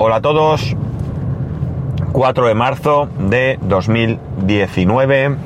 Hola a todos. 4 de marzo de 2019.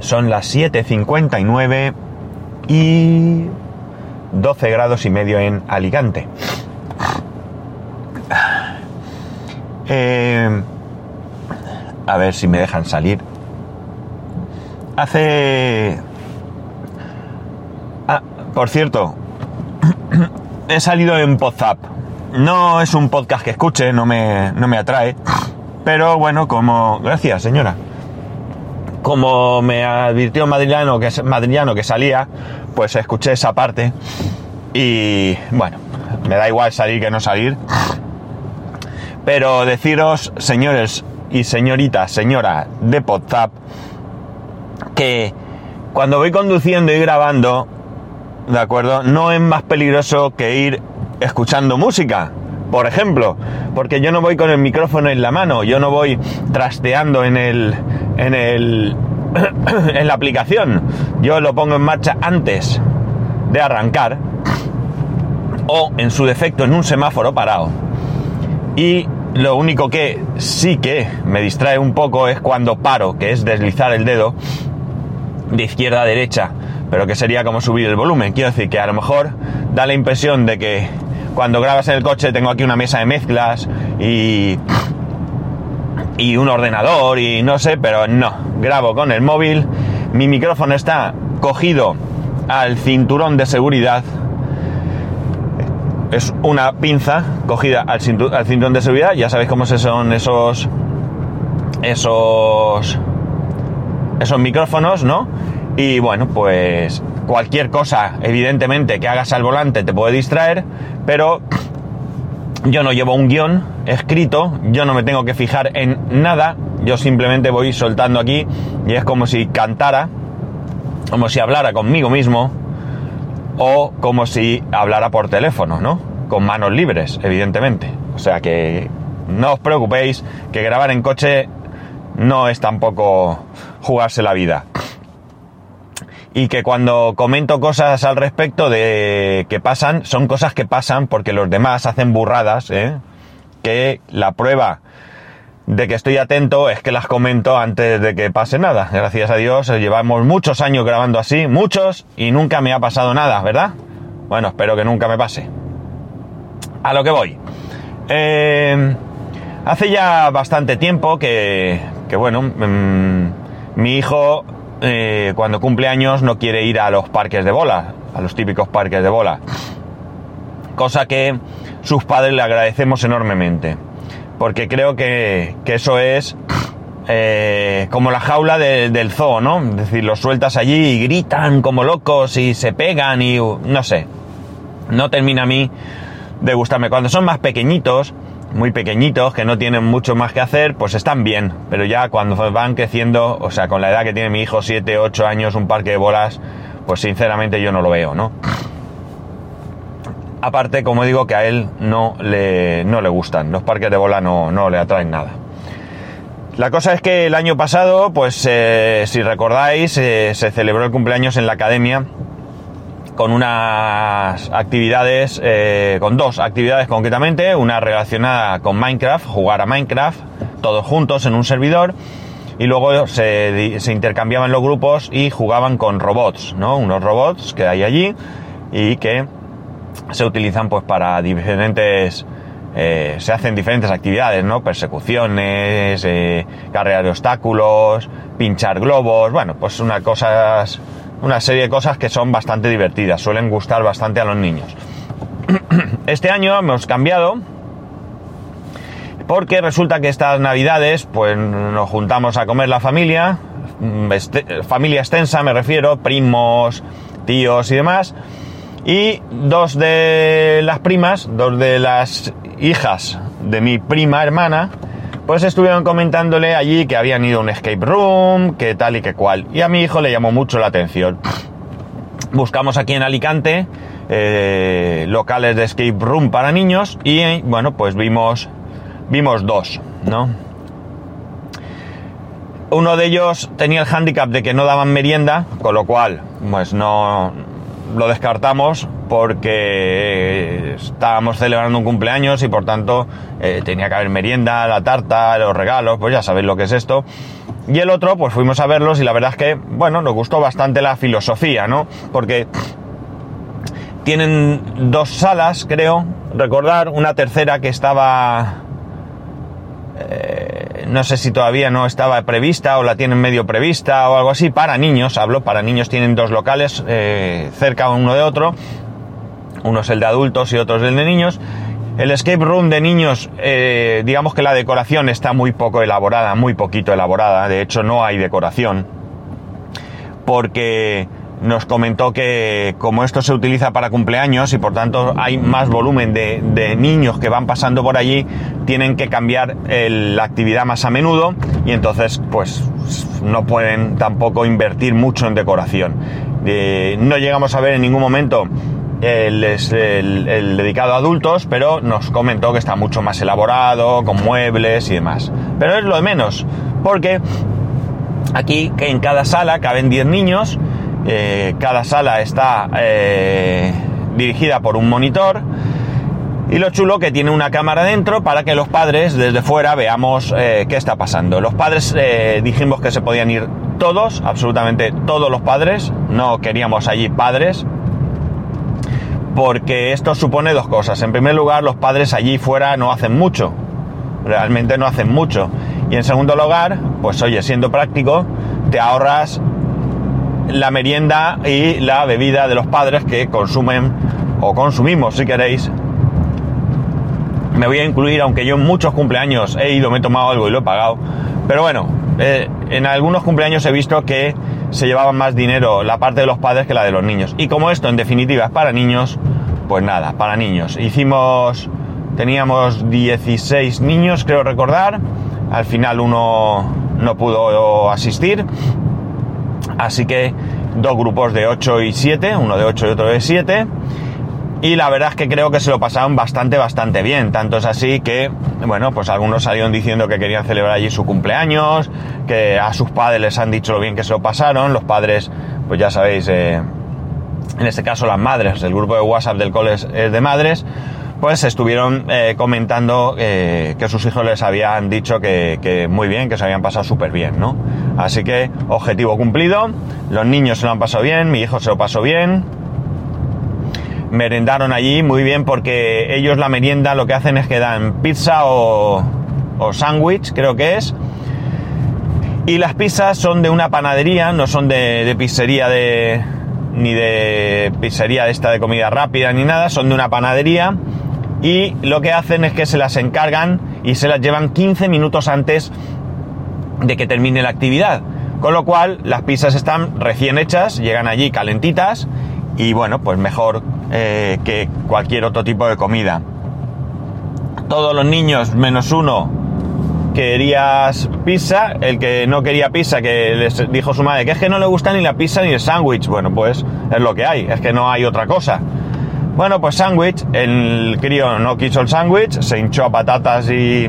Son las 7.59 y 12 grados y medio en Alicante. Eh, a ver si me dejan salir. Hace... Ah, por cierto, he salido en WhatsApp. No es un podcast que escuche, no me, no me atrae. Pero bueno, como... Gracias, señora. Como me advirtió Madriano que, que salía, pues escuché esa parte. Y bueno, me da igual salir que no salir. Pero deciros, señores y señoritas, señora de WhatsApp, que cuando voy conduciendo y grabando, ¿de acuerdo? No es más peligroso que ir escuchando música, por ejemplo, porque yo no voy con el micrófono en la mano, yo no voy trasteando en el en el en la aplicación. Yo lo pongo en marcha antes de arrancar o en su defecto en un semáforo parado. Y lo único que sí que me distrae un poco es cuando paro, que es deslizar el dedo de izquierda a derecha, pero que sería como subir el volumen. Quiero decir que a lo mejor da la impresión de que cuando grabas en el coche tengo aquí una mesa de mezclas y y un ordenador y no sé, pero no, grabo con el móvil, mi micrófono está cogido al cinturón de seguridad, es una pinza cogida al, cinturón de seguridad, ya sabéis cómo son esos esos esos micrófonos, ¿no? Y bueno, pues cualquier cosa, evidentemente, que hagas al volante te puede distraer, pero yo no llevo un guion escrito, yo no me tengo que fijar en nada, yo simplemente voy soltando aquí y es como si cantara, como si hablara conmigo mismo o como si hablara por teléfono, ¿no? Con manos libres, evidentemente. O sea que no os preocupéis que grabar en coche no es tampoco jugarse la vida. Y que cuando comento cosas al respecto de que pasan, son cosas que pasan porque los demás hacen burradas, ¿eh? que la prueba de que estoy atento es que las comento antes de que pase nada. Gracias a Dios, llevamos muchos años grabando así, muchos, y nunca me ha pasado nada, ¿verdad? Bueno, espero que nunca me pase. A lo que voy. Eh, hace ya bastante tiempo que, que bueno, mm, mi hijo eh, cuando cumple años no quiere ir a los parques de bola, a los típicos parques de bola. Cosa que sus padres le agradecemos enormemente. Porque creo que, eso es eh, como la jaula del zoo, ¿no? Es decir, los sueltas allí y gritan como locos y se pegan y no sé. No termina a mí de gustarme. Cuando son más pequeñitos, muy pequeñitos, que no tienen mucho más que hacer, pues están bien. Pero ya cuando van creciendo, o sea, con la edad que tiene mi hijo, 7, 8 años, un parque de bolas, pues sinceramente yo no lo veo, ¿no? Aparte, como digo, que a él no le, no le gustan. Los parques de bola no, no le atraen nada. La cosa es que el año pasado, pues eh, si recordáis, eh, se celebró el cumpleaños en la academia con unas actividades, eh, con dos actividades concretamente, una relacionada con Minecraft, jugar a Minecraft, todos juntos en un servidor, y luego se, se intercambiaban los grupos y jugaban con robots, ¿no? Unos robots que hay allí y que se utilizan pues para diferentes eh, se hacen diferentes actividades, ¿no? Persecuciones, eh, carreras de obstáculos, pinchar globos, bueno, pues una cosas, una serie de cosas que son bastante divertidas, suelen gustar bastante a los niños. Este año hemos cambiado porque resulta que estas navidades, pues nos juntamos a comer la familia, mm, este, familia extensa me refiero, primos, tíos y demás, y dos de las primas, dos de las hijas de mi prima hermana, pues estuvieron comentándole allí que habían ido a un escape room, que tal y que cual. Y a mi hijo le llamó mucho la atención. Buscamos aquí en Alicante eh, locales de escape room para niños y bueno, pues vimos, vimos dos, ¿no? Uno de ellos tenía el hándicap de que no daban merienda, con lo cual, pues no, lo descartamos porque estábamos celebrando un cumpleaños y por tanto eh, tenía que haber merienda, la tarta, los regalos, pues ya sabéis lo que es esto. Y el otro, pues fuimos a verlos y la verdad es que, bueno, nos gustó bastante la filosofía, ¿no? Porque tienen dos salas, creo, recordar, una tercera que estaba... eh, no sé si todavía no estaba prevista o la tienen medio prevista o algo así, para niños, hablo, para niños tienen dos locales eh, cerca uno de otro, uno es el de adultos y otro es el de niños. El escape room de niños, eh, digamos que la decoración está muy poco elaborada, muy poquito elaborada, de hecho no hay decoración, porque nos comentó que como esto se utiliza para cumpleaños y por tanto hay más volumen de, de niños que van pasando por allí, tienen que cambiar la actividad más a menudo y entonces pues no pueden tampoco invertir mucho en decoración. Eh, no llegamos a ver en ningún momento el, el- dedicado a adultos, pero nos comentó que está mucho más elaborado, con muebles y demás. Pero es lo de menos, porque aquí en cada sala caben 10 niños, eh, cada sala está eh, dirigida por un monitor y lo chulo que tiene una cámara dentro para que los padres desde fuera veamos eh, qué está pasando. Los padres dijimos que se podían ir todos, absolutamente todos los padres, no queríamos allí padres, porque esto supone dos cosas. En primer lugar, los padres allí fuera no hacen mucho, realmente no hacen mucho. Y en segundo lugar, pues oye, siendo práctico, te ahorras la merienda y la bebida de los padres que consumen o consumimos, si queréis. Me voy a incluir, aunque yo en muchos cumpleaños he ido, me he tomado algo y lo he pagado. Pero bueno, eh, en algunos cumpleaños he visto que se llevaban más dinero la parte de los padres que la de los niños. Y como esto en definitiva es para niños, pues nada, para niños. Hicimos, teníamos 16 niños, creo recordar. Al final uno no pudo asistir. Así que dos grupos de 8 y 7, uno de 8 y otro de 7. Y la verdad es que creo que se lo pasaron bastante, bastante bien. Tanto es así que, bueno, pues algunos salieron diciendo que querían celebrar allí su cumpleaños, que a sus padres les han dicho lo bien que se lo pasaron. Los padres, pues ya sabéis, eh, en este caso las madres, el grupo de WhatsApp del cole es, es de madres, pues estuvieron eh, comentando eh, que sus hijos les habían dicho que, muy bien, que se habían pasado súper bien, ¿no? Así que, objetivo cumplido, los niños se lo han pasado bien, mi hijo se lo pasó bien, merendaron allí muy bien porque ellos la merienda lo que hacen es que dan pizza o, o sándwich, creo que es. Y las pizzas son de una panadería, no son de, de pizzería de. ni de pizzería esta de comida rápida ni nada, son de una panadería. Y lo que hacen es que se las encargan y se las llevan 15 minutos antes de que termine la actividad. Con lo cual, las pizzas están recién hechas, llegan allí calentitas y bueno, pues mejor eh, que cualquier otro tipo de comida. Todos los niños, menos uno, querías pizza. El que no quería pizza, que les dijo su madre que es que no le gusta ni la pizza ni el sándwich. Bueno, pues es lo que hay, es que no hay otra cosa. Bueno, pues sándwich, el crío no quiso el sándwich, se hinchó a patatas y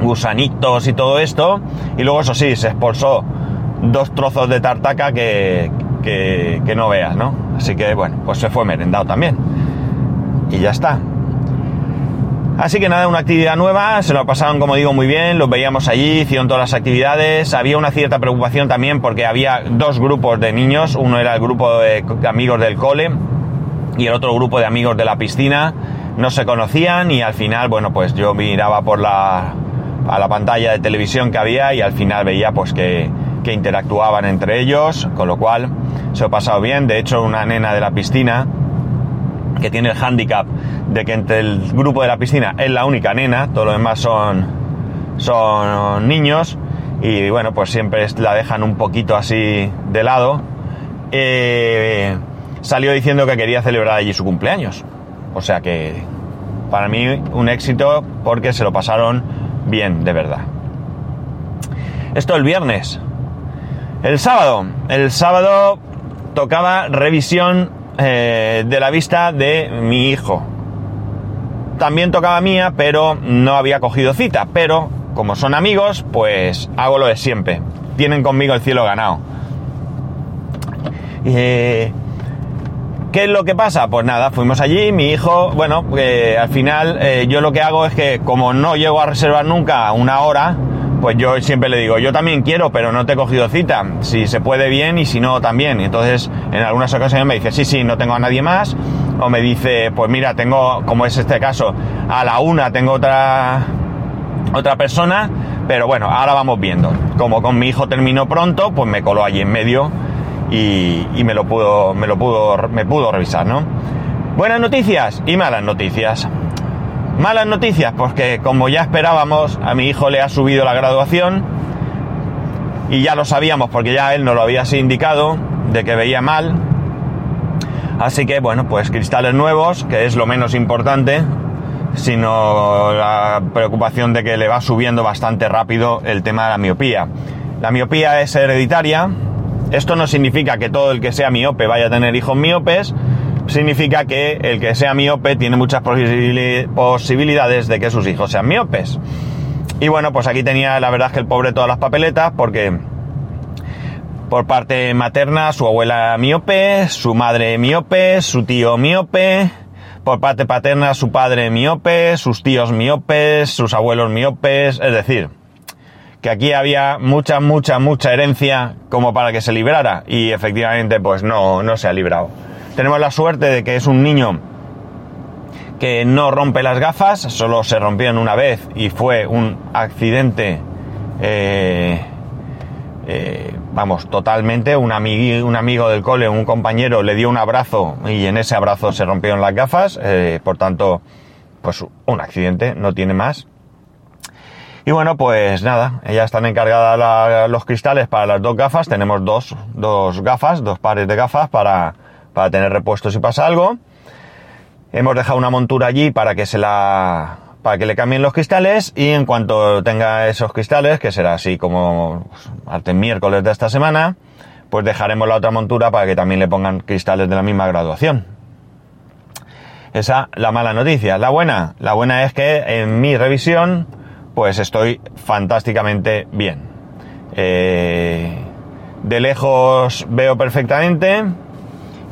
gusanitos y todo esto. Y luego, eso sí, se expulsó dos trozos de tartaca que, que, no veas, ¿no? Así que bueno, pues se fue merendado también. Y ya está. Así que nada, una actividad nueva, se lo pasaron como digo muy bien, los veíamos allí, hicieron todas las actividades, había una cierta preocupación también porque había dos grupos de niños, uno era el grupo de amigos del cole y el otro grupo de amigos de la piscina, no se conocían y al final, bueno, pues yo miraba por la, a la pantalla de televisión que había y al final veía pues que, que interactuaban entre ellos, con lo cual se he pasado bien, de hecho una nena de la piscina, que tiene el hándicap de que entre el grupo de la piscina es la única nena, todo lo demás son, son niños y bueno, pues siempre la dejan un poquito así de lado. Eh, salió diciendo que quería celebrar allí su cumpleaños. O sea que para mí un éxito porque se lo pasaron bien, de verdad. Esto el viernes. El sábado. El sábado tocaba revisión eh, de la vista de mi hijo. También tocaba mía, pero no había cogido cita. Pero como son amigos, pues hago lo de siempre. Tienen conmigo el cielo ganado. Eh, ¿Qué es lo que pasa? Pues nada, fuimos allí, mi hijo, bueno, eh, al final eh, yo lo que hago es que como no llego a reservar nunca una hora, pues yo siempre le digo, yo también quiero, pero no te he cogido cita. Si se puede bien y si no también. Entonces, en algunas ocasiones me dice, sí, sí, no tengo a nadie más. O me dice, pues mira, tengo, como es este caso, a la una tengo otra, otra persona, pero bueno, ahora vamos viendo. Como con mi hijo terminó pronto, pues me coló allí en medio y, me lo pudo, me lo pudo, me pudo revisar, ¿no? Buenas noticias y malas noticias. Malas noticias, porque como ya esperábamos, a mi hijo le ha subido la graduación y ya lo sabíamos porque ya él nos lo había indicado de que veía mal. Así que bueno, pues cristales nuevos, que es lo menos importante, sino la preocupación de que le va subiendo bastante rápido el tema de la miopía. La miopía es hereditaria. Esto no significa que todo el que sea miope vaya a tener hijos miopes, significa que el que sea miope tiene muchas posibilidades de que sus hijos sean miopes. Y bueno, pues aquí tenía la verdad que el pobre todas las papeletas porque por parte materna su abuela miope, su madre miope, su tío miope, por parte paterna su padre miope, sus tíos miopes, sus abuelos miopes, es decir, que aquí había mucha, mucha, mucha herencia como para que se librara y efectivamente pues no, no se ha librado. Tenemos la suerte de que es un niño que no rompe las gafas, solo se rompieron una vez y fue un accidente, eh, eh, vamos, totalmente. Un, un, amigo del cole, un compañero, le dio un abrazo y en ese abrazo se rompieron las gafas, eh, por tanto, pues un accidente, no tiene más. Y bueno, pues nada, ya están encargadas los cristales para las dos gafas. Tenemos dos, dos gafas, dos pares de gafas para, para tener repuestos si pasa algo. Hemos dejado una montura allí para que se la para que le cambien los cristales y en cuanto tenga esos cristales, que será así como pues, miércoles de esta semana, pues dejaremos la otra montura para que también le pongan cristales de la misma graduación. Esa la mala noticia. La buena, la buena es que en mi revisión, pues estoy fantásticamente bien. Eh, de lejos veo perfectamente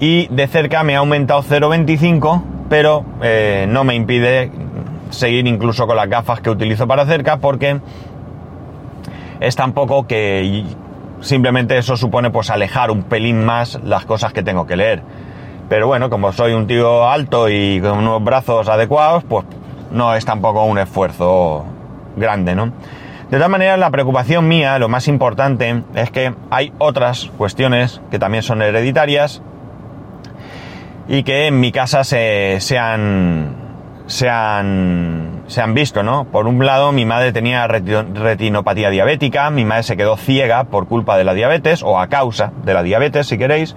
y de cerca me ha aumentado 0,25, pero eh, no me impide seguir incluso con las gafas que utilizo para cerca porque es tampoco que simplemente eso supone pues alejar un pelín más las cosas que tengo que leer. Pero bueno, como soy un tío alto y con unos brazos adecuados, pues no es tampoco un esfuerzo grande, ¿no? De todas maneras, la preocupación mía, lo más importante, es que hay otras cuestiones que también son hereditarias y que en mi casa se, se, han, se, se han visto, ¿no? Por un lado, mi madre tenía retinopatía diabética, mi madre se quedó ciega por culpa de la diabetes o a causa de la diabetes, si queréis.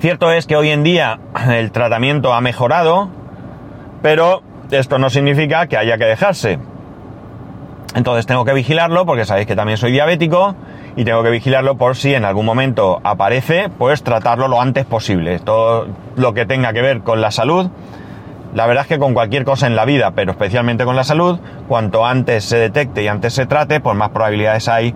Cierto es que hoy en día el tratamiento ha mejorado, pero esto no significa que haya que dejarse. Entonces tengo que vigilarlo porque sabéis que también soy diabético y tengo que vigilarlo por si en algún momento aparece, pues tratarlo lo antes posible. Todo lo que tenga que ver con la salud, la verdad es que con cualquier cosa en la vida, pero especialmente con la salud, cuanto antes se detecte y antes se trate, pues más probabilidades hay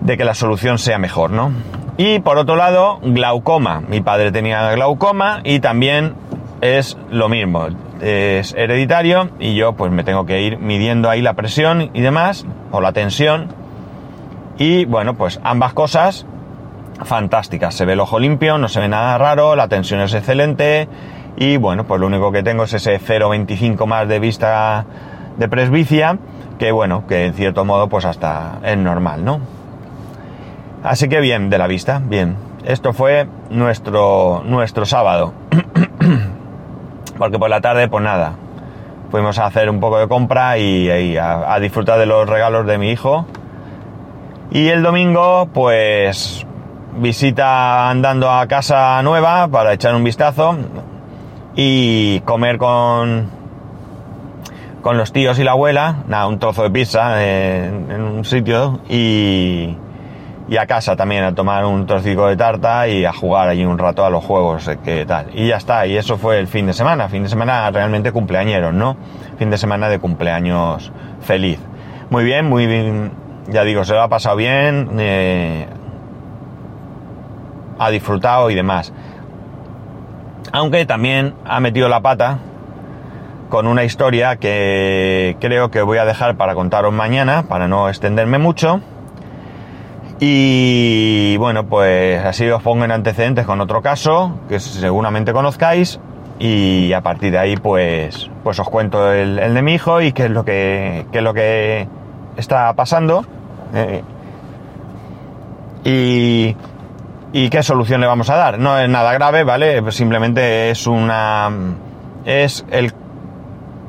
de que la solución sea mejor, ¿no? Y por otro lado, glaucoma. Mi padre tenía glaucoma y también es lo mismo. Es hereditario y yo pues me tengo que ir midiendo ahí la presión y demás, o la tensión, y bueno, pues ambas cosas fantásticas. Se ve el ojo limpio, no se ve nada raro, la tensión es excelente y bueno, pues lo único que tengo es ese 0,25 más de vista de presbicia, que bueno, que en cierto modo pues hasta es normal, ¿no? Así que bien, de la vista, bien. Esto fue nuestro, nuestro sábado. Porque por la tarde, pues nada, fuimos a hacer un poco de compra y, a disfrutar de los regalos de mi hijo. Y el domingo, pues visita andando a casa nueva para echar un vistazo y comer con, con los tíos y la abuela, nada, un trozo de pizza en, un sitio y, y, a casa también a tomar un trocico de tarta y a jugar allí un rato a los juegos eh, que tal. Y ya está, y eso fue el fin de semana, fin de semana realmente cumpleañeros, ¿no? Fin de semana de cumpleaños feliz. Muy bien, muy bien, ya digo, se lo ha pasado bien, eh, ha disfrutado y demás. Aunque también ha metido la pata con una historia que creo que voy a dejar para contaros mañana, para no extenderme mucho. Y bueno, pues así os pongo en antecedentes con otro caso que seguramente conozcáis y a partir de ahí pues, pues os cuento el, de mi hijo y qué es lo que, qué es lo que está pasando eh, y, y qué solución le vamos a dar. No es nada grave, ¿vale? Simplemente es una... es el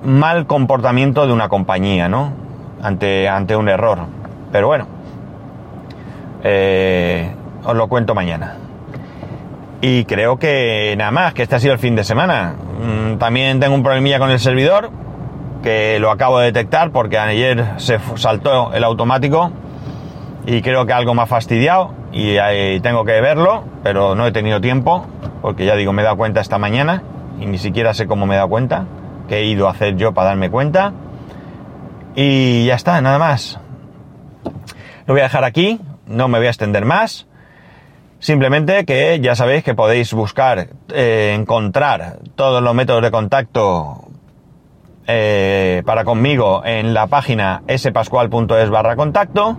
mal comportamiento de una compañía, ¿no? Ante, ante un error. Pero bueno, eh, os lo cuento mañana. Y creo que nada más, que este ha sido el fin de semana. Mm, también tengo un problemilla con el servidor, que lo acabo de detectar porque ayer se saltó el automático y creo que algo me ha fastidiado y ahí tengo que verlo, pero no he tenido tiempo, porque ya digo, me he dado cuenta esta mañana y ni siquiera sé cómo me he dado cuenta, que he ido a hacer yo para darme cuenta. Y ya está, nada más. Lo voy a dejar aquí, no me voy a extender más. Simplemente que ya sabéis que podéis buscar, eh, encontrar todos los métodos de contacto eh, para conmigo en la página spascual.es barra contacto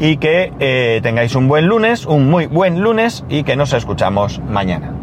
y que eh, tengáis un buen lunes, un muy buen lunes y que nos escuchamos mañana.